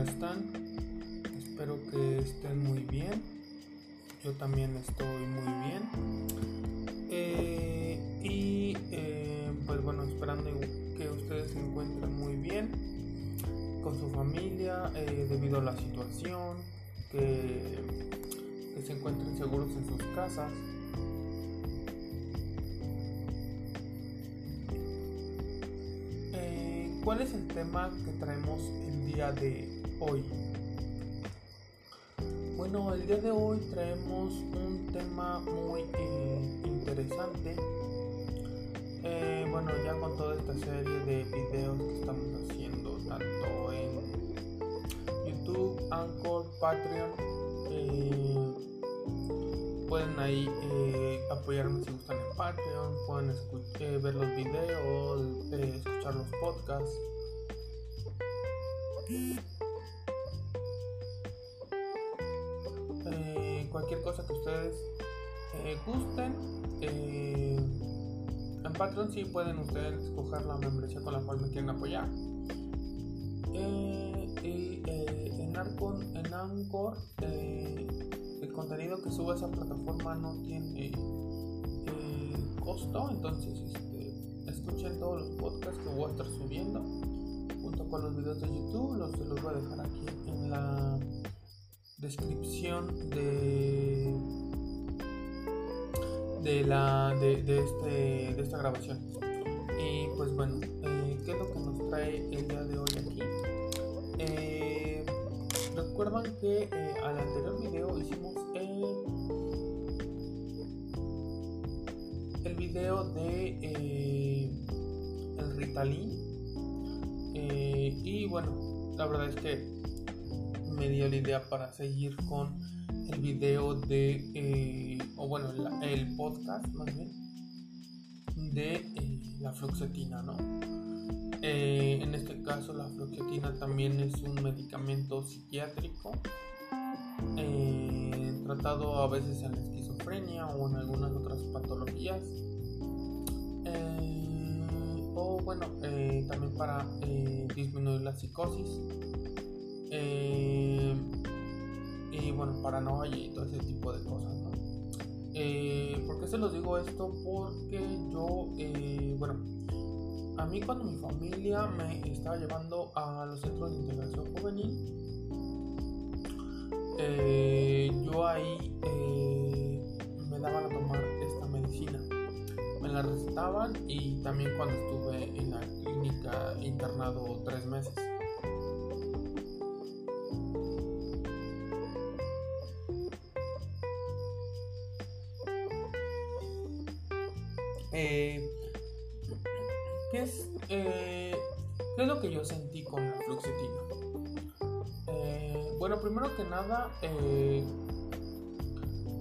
¿cómo están? Espero que estén muy bien. Yo también estoy muy bien. Eh, y eh, pues bueno, esperando que ustedes se encuentren muy bien con su familia eh, debido a la situación, que, que se encuentren seguros en sus casas. ¿Cuál es el tema que traemos el día de hoy? Bueno, el día de hoy traemos un tema muy eh, interesante. Eh, bueno, ya con toda esta serie de videos que estamos haciendo, tanto en YouTube, Anchor, Patreon, eh, pueden ahí apoyarme si gustan en Patreon, pueden ver los videos, escuchar los podcasts. Cualquier cosa que ustedes eh, gusten. Eh, en Patreon sí pueden ustedes escoger la membresía con la cual me quieren apoyar. y en, Arcon, en Anchor el contenido que sube a esa plataforma no tiene costo, entonces este, escuchen todos los podcasts que voy a estar subiendo con los videos de YouTube, los, los voy a dejar aquí en la descripción de de la de, de, este, de esta grabación. Y pues bueno eh, qué es lo que nos trae el día de hoy aquí eh, recuerdan que eh, al anterior video hicimos el, el video de eh, el Ritalin. Y bueno, la verdad es que dio la idea para seguir con el video de, eh, o bueno, el podcast más bien, de eh, la fluoxetina, ¿no? Eh, en este caso la fluoxetina también es un medicamento psiquiátrico tratado a veces en la esquizofrenia o en algunas otras patologías bueno, eh, también para disminuir la psicosis. Eh, y bueno, paranoia y todo ese tipo de cosas, ¿no? ¿Por qué se los digo esto? Porque yo, bueno, a mí cuando mi familia me estaba llevando a los centros de integración juvenil, yo ahí me daban a tomar esta medicina la recetaban y también cuando estuve en la clínica internado tres meses. Eh, ¿qué, es, eh, ¿Qué es lo que yo sentí con la fluoxetina? Eh, bueno, primero que nada,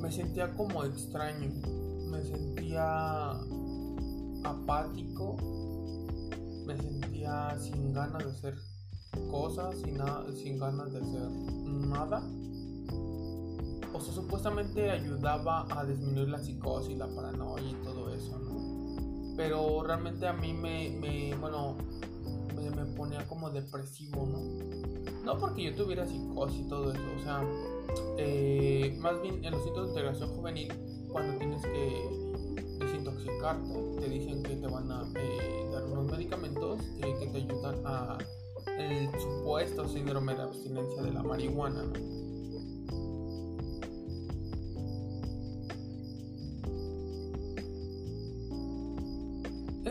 me sentía como extraño me sentía apático, me sentía sin ganas de hacer cosas, sin, sin ganas de hacer nada. O sea, supuestamente ayudaba a disminuir la psicosis, la paranoia y todo eso, ¿no? Pero realmente a mí me, me bueno, me, ponía como depresivo, ¿no? No porque yo tuviera psicosis y todo eso, o sea, eh, más bien en los sitios de integración juvenil cuando tienes que desintoxicarte, te dicen que te van a eh, dar unos medicamentos eh, que te ayudan a el supuesto síndrome de abstinencia de la marihuana.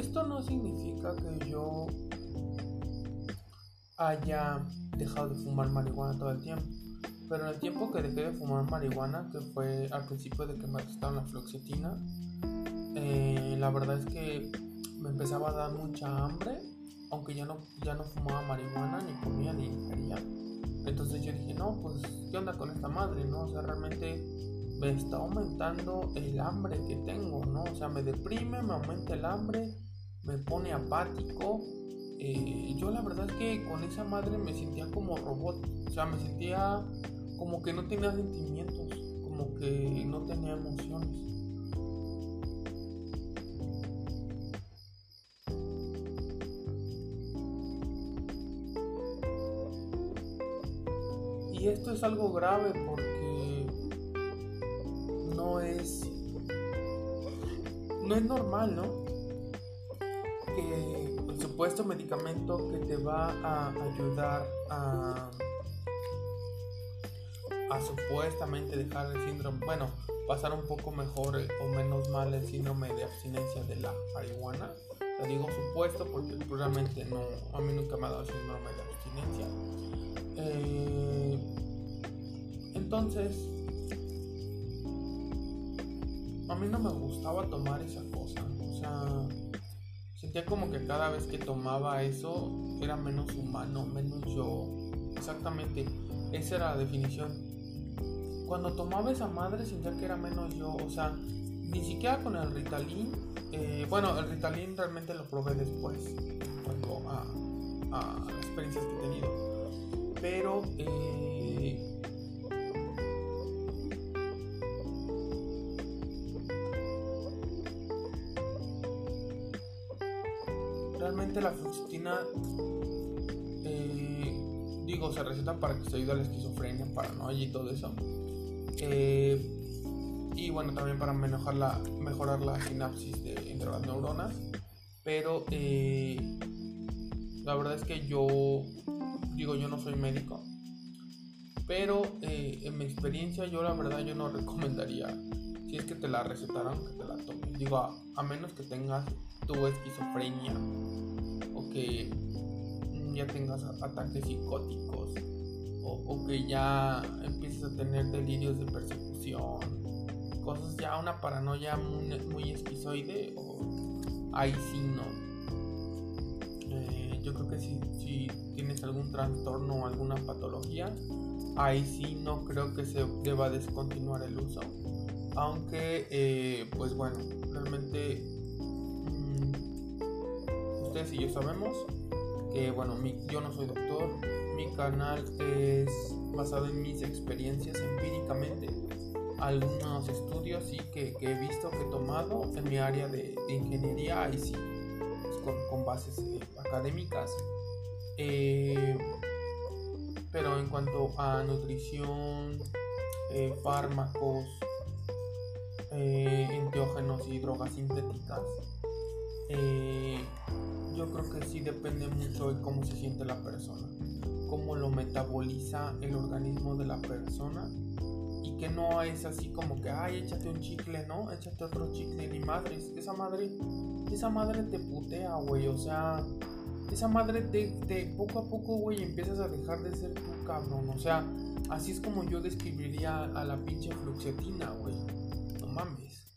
Esto no significa que yo haya dejado de fumar marihuana todo el tiempo. Pero en el tiempo que dejé de fumar marihuana, que fue al principio de que me recetaron la fluoxetina, eh, la verdad es que me empezaba a dar mucha hambre, aunque ya no, ya no fumaba marihuana, ni comía, ni ingería. Entonces yo dije, no, pues, ¿qué onda con esta madre? ¿No? O sea, realmente me está aumentando el hambre que tengo, ¿no? O sea, me deprime, me aumenta el hambre, me pone apático. Eh, yo la verdad es que con esa madre me sentía como robot, o sea, me sentía como que no tenía sentimientos, como que no tenía emociones. y esto es algo grave porque no es no es normal, ¿no? El supuesto medicamento que te va a ayudar a a supuestamente dejar el síndrome, bueno, pasar un poco mejor o menos mal el síndrome de abstinencia de la marihuana. Te digo supuesto porque realmente no, a mí nunca me ha dado síndrome de abstinencia. Eh, entonces, a mí no me gustaba tomar esa cosa. O sea, sentía como que cada vez que tomaba eso era menos humano, menos yo. Exactamente, esa era la definición cuando tomaba esa madre sentía que era menos yo, o sea, ni siquiera con el Ritalin, eh, bueno, el Ritalin realmente lo probé después, cuando a, a las experiencias que he tenido, pero eh, la fluoxetina eh, digo se receta para que se ayude a la esquizofrenia paranoia y todo eso eh, y bueno, también para mejorar la, mejorar la sinapsis de, entre las neuronas. Pero eh, la verdad es que yo, digo, yo no soy médico. Pero en mi experiencia, yo la verdad, yo no recomendaría, si es que te la recetaron, que te la tomes. Digo, a, menos que tengas tu esquizofrenia que ya tengas ataques psicóticos o, que ya empieces a tener delirios de persecución, cosas ya, una paranoia muy, esquizoide, o ahí sí no. Eh, yo creo que si, tienes algún trastorno o alguna patología, ahí sí no creo que se deba descontinuar el uso. Aunque, eh, pues bueno, realmente ustedes y yo sabemos que, bueno, yo no soy doctor, mi canal es basado en mis experiencias empíricamente, algunos estudios sí que, he visto, que he tomado en mi área de, ingeniería, y sí, pues, con, bases eh, académicas. Eh, pero en cuanto a nutrición, eh, fármacos, enteógenos y drogas sintéticas, yo creo que sí depende mucho de cómo se siente la persona cómo lo metaboliza el organismo de la persona y que no es así como que, ay, échate un chicle, ¿no? Échate otro chicle, ni madres. Esa madre, esa madre te putea, güey, o sea, esa madre te, poco a poco, güey, empiezas a dejar de ser tú, cabrón, o sea, así es como yo describiría a la pinche fluxetina, güey, no mames.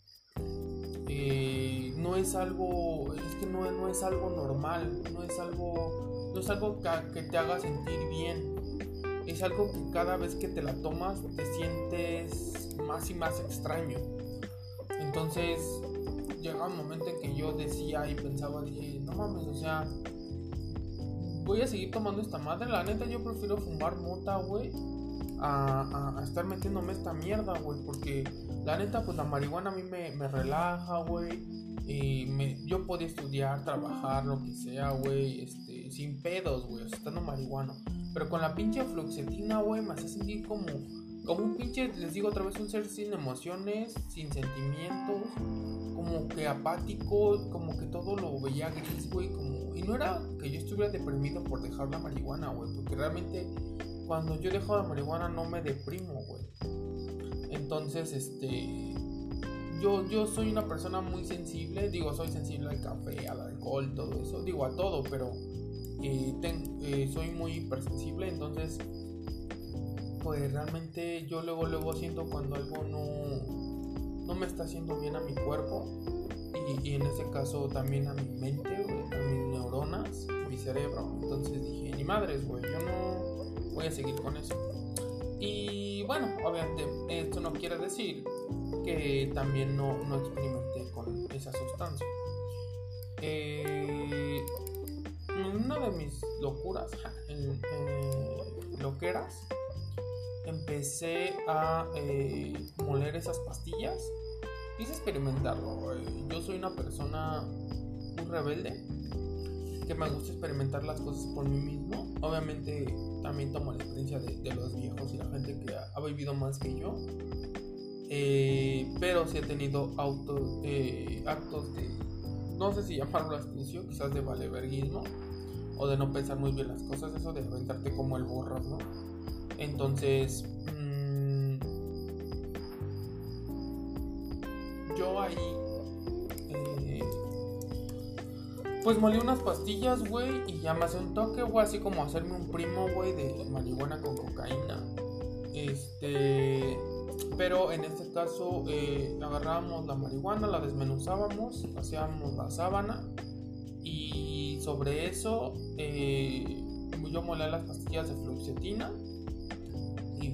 Es algo, es que no, no es algo normal, no es algo no es algo que te haga sentir bien. Es algo que cada vez que te la tomas te sientes más y más extraño. Entonces llega un momento en que yo decía y pensaba, dije, no mames, o sea, voy a seguir tomando esta madre. La neta yo prefiero fumar mota, güey. A, estar metiéndome esta mierda, güey. Porque la neta, pues la marihuana a mí me, me relaja, güey. Y me, yo podía estudiar, trabajar, lo que sea, güey. Este, sin pedos, güey, estando marihuano. Pero con la pinche fluoxetina, güey, me hace sentir como, como un pinche, les digo otra vez, un ser sin emociones, sin sentimientos, como que apático, como que todo lo veía gris, güey, como... Y no era que yo estuviera deprimido por dejar la marihuana, güey, porque realmente cuando yo dejo la marihuana no me deprimo, güey. Entonces, este... Yo, yo soy una persona muy sensible, digo, soy sensible al café, al alcohol, todo eso, digo a todo, pero eh, soy muy hipersensible, entonces pues realmente yo luego luego siento cuando algo no, no me está haciendo bien a mi cuerpo y, en ese caso también a mi mente, a mis neuronas, mi cerebro. Entonces dije, ni madres, güey, yo no voy a seguir con eso. Y bueno, obviamente esto no quiere decir que también no, no experimenté con esa sustancia. Eh, una de mis locuras, en, loqueras, empecé a eh, moler esas pastillas. Quise experimentarlo. Yo soy una persona muy rebelde que me gusta experimentar las cosas por mí mismo. Obviamente también tomo la experiencia de, los viejos y la gente que ha, vivido más que yo. Eh, pero sí he tenido autos, eh, actos de, no sé si llamarlo astucio, quizás de valeverguismo o de no pensar muy bien las cosas, eso de aventarte como el borro, ¿no? Entonces, mmm, yo ahí Pues molí unas pastillas, güey, y ya me hace un toque, güey, así como hacerme un primo, güey, de marihuana con cocaína. Este. Pero en este caso, eh, agarrábamos la marihuana, la desmenuzábamos, hacíamos la sábana, y sobre eso, eh, yo molé las pastillas de fluoxetina y,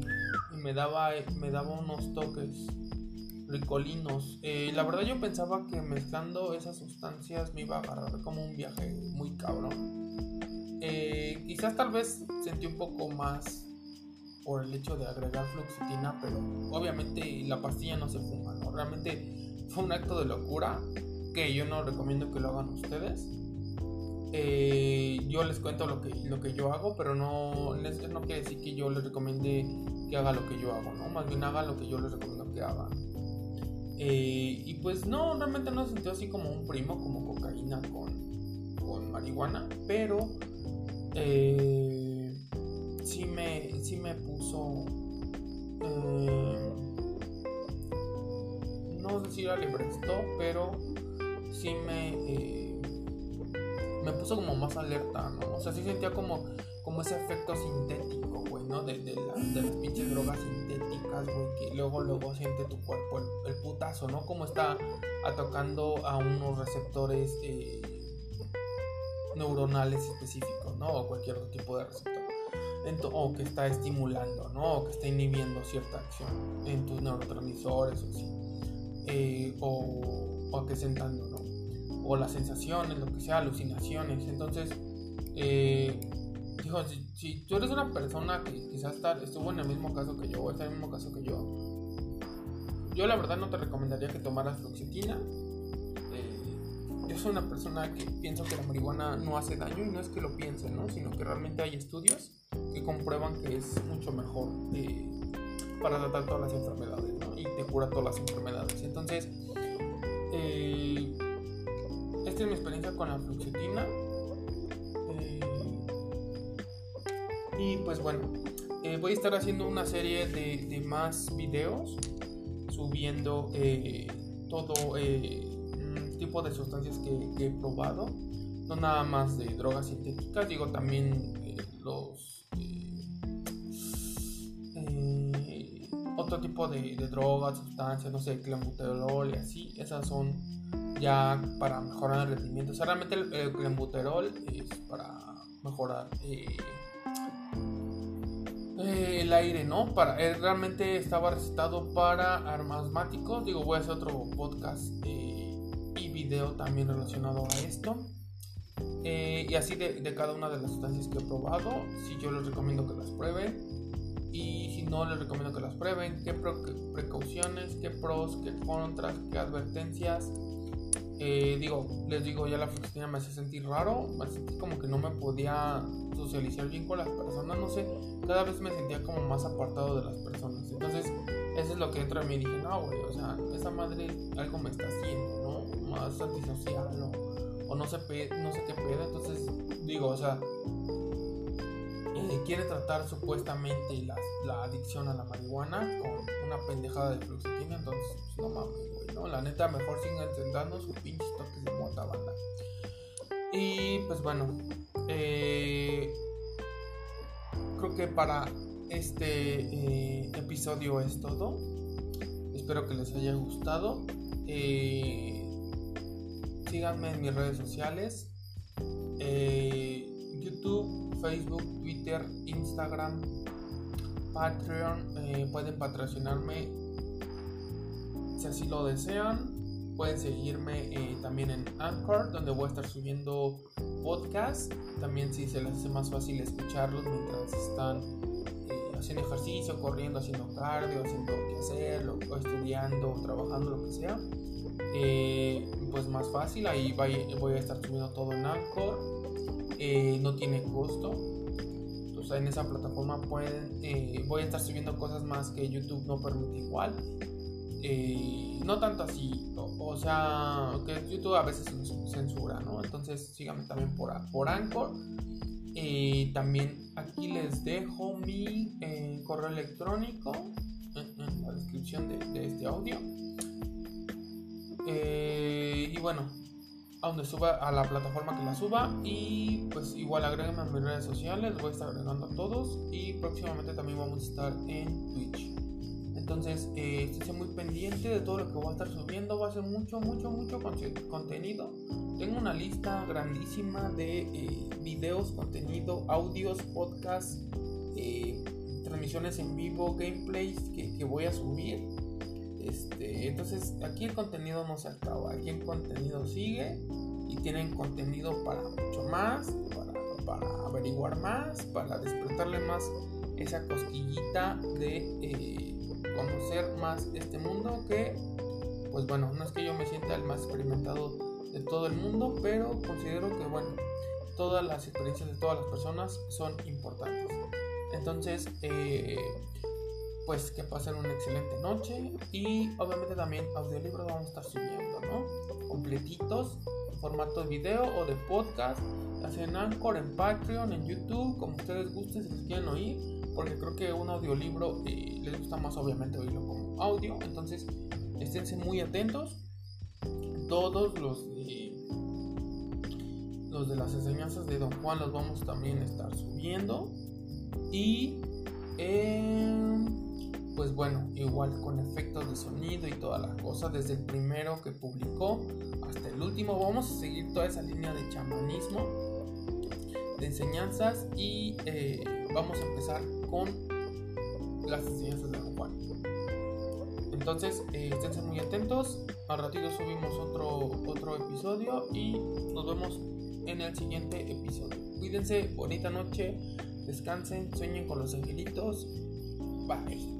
me, daba, me daba unos toques ricolinos. Eh, la verdad yo pensaba que mezclando esas sustancias me iba a agarrar como un viaje muy cabrón. Eh, quizás tal vez sentí un poco más por el hecho de agregar fluoxetina, pero obviamente la pastilla no se fuma, ¿no? Realmente fue un acto de locura que yo no recomiendo que lo hagan ustedes. Eh, yo les cuento lo que, lo que yo hago, pero no, no quiere decir que yo les recomiende que haga lo que yo hago, ¿no? Más bien haga lo que yo les recomiendo que hagan. Eh, y pues no, realmente no se sintió así como un primo, como cocaína con, con marihuana, pero eh, sí, me, sí me puso... Eh, no sé si le prestó, pero sí me, me puso como más alerta, ¿no? O sea, sí sentía como, como ese efecto sintético, ¿no? De, las pinches drogas sintéticas, güey, que luego, luego siente tu cuerpo el, putazo, ¿no? Como está atacando a unos receptores eh, neuronales específicos, ¿no? O cualquier otro tipo de receptor. o que está estimulando, ¿no? O que está inhibiendo cierta acción en tus neurotransmisores o así. Eh, o, o acrecentando, ¿no? O las sensaciones, lo que sea, alucinaciones. Entonces, eh, dijo, si, tú eres una persona que quizás estuvo en el mismo caso que yo, o está en el mismo caso que yo, yo la verdad no te recomendaría que tomaras fluoxetina. Eh, yo soy una persona que pienso que la marihuana no hace daño y no es que lo piense, ¿no? Sino que realmente hay estudios que comprueban que es mucho mejor eh, para tratar todas las enfermedades. Y te cura todas las enfermedades. Entonces, eh, esta es mi experiencia con la fluoxetina. Y pues bueno, eh, voy a estar haciendo una serie de, más videos subiendo eh, todo eh, tipo de sustancias que, he probado. No nada más de drogas sintéticas, digo también los... otro tipo de, drogas, sustancias, no sé, clenbuterol y así. Esas son ya para mejorar el rendimiento. O sea, realmente el, el clenbuterol es para mejorar eh, el aire, ¿no? Para, realmente estaba recetado para asmáticos. Digo, voy a hacer otro podcast eh, y video también relacionado a esto. Eh, y así de, cada una de las sustancias que he probado. Si yo les recomiendo que las prueben. Y si no, les recomiendo que las prueben. ¿Qué, precauciones? ¿Qué pros? ¿Qué contras? ¿Qué advertencias? Digo, les digo, ya la fluoxetina me hace sentir raro, me sentí como que no me podía socializar bien con las personas, no sé, cada vez me sentía como más apartado de las personas. Entonces, eso es lo que dentro de mí dije, no, güey, o sea, esa madre algo me está haciendo, ¿no? Más antisocial o, no, sé no sé qué pedo. Entonces, digo, o sea, eh, quiere tratar supuestamente la, adicción a la marihuana con una pendejada de fluoxetina, entonces, pues, no mames, La neta, mejor sigan intentando sus pinches toques de mota, banda. Y pues bueno, eh, creo que para este eh, episodio es todo. Espero que les haya gustado. Eh, síganme en mis redes sociales. YouTube, Facebook, Twitter, Instagram, Patreon. pueden patrocinarme si así lo desean. Pueden seguirme también en Anchor, donde voy a estar subiendo podcast. También si se les hace más fácil escucharlos mientras están eh, haciendo ejercicio, corriendo, haciendo cardio, haciendo que hacer, o estudiando, trabajando, lo que sea. Eh, pues más fácil, ahí voy, a estar subiendo todo en Anchor. eh, no tiene costo. Entonces en esa plataforma pueden, eh, voy a estar subiendo cosas más que YouTube no permite igual. Eh, no tanto así, o, sea, que YouTube a veces censura, ¿no? Entonces síganme también por, por Anchor. también aquí les dejo mi correo electrónico en, la descripción de, de este audio. y bueno, a donde suba a la plataforma que la suba y pues igual agréguenme a mis redes sociales, voy a estar agregando a todos y próximamente también vamos a estar en Twitch. Entonces, eh, muy pendiente de todo lo que voy a estar subiendo, va a ser mucho, mucho, mucho contenido. Tengo una lista grandísima de eh, videos, contenido, audios, podcasts, eh, transmisiones en vivo, gameplays que, que voy a subir. Este, entonces aquí el contenido no se acaba, aquí el contenido sigue y tienen contenido para mucho más, para, averiguar más, para despertarle más esa cosquillita de eh, conocer más este mundo que, pues bueno, no es que yo me sienta el más experimentado de todo el mundo, pero considero que, bueno, todas las experiencias de todas las personas son importantes. Entonces, eh, pues que pasen una excelente noche y obviamente también audiolibros vamos a estar subiendo, ¿no? Completitos en formato de video o de podcast, ya en Anchor, en Patreon, en YouTube, como ustedes gusten, si les quieren oír, porque creo que un audiolibro eh, les gusta más obviamente oírlo como audio, entonces esténse muy atentos. Todos los de, los de las enseñanzas de Don Juan los vamos también a estar subiendo. Y pues bueno, igual con efectos de sonido y todas las cosas, desde el primero que publicó hasta el último, vamos a seguir toda esa línea de chamanismo, de enseñanzas y eh, vamos a empezar con las enseñanzas de Juan. Entonces, eh, estén muy atentos, al ratito subimos otro, otro episodio y nos vemos en el siguiente episodio. Cuídense, bonita noche, descansen, sueñen con los angelitos. Bye.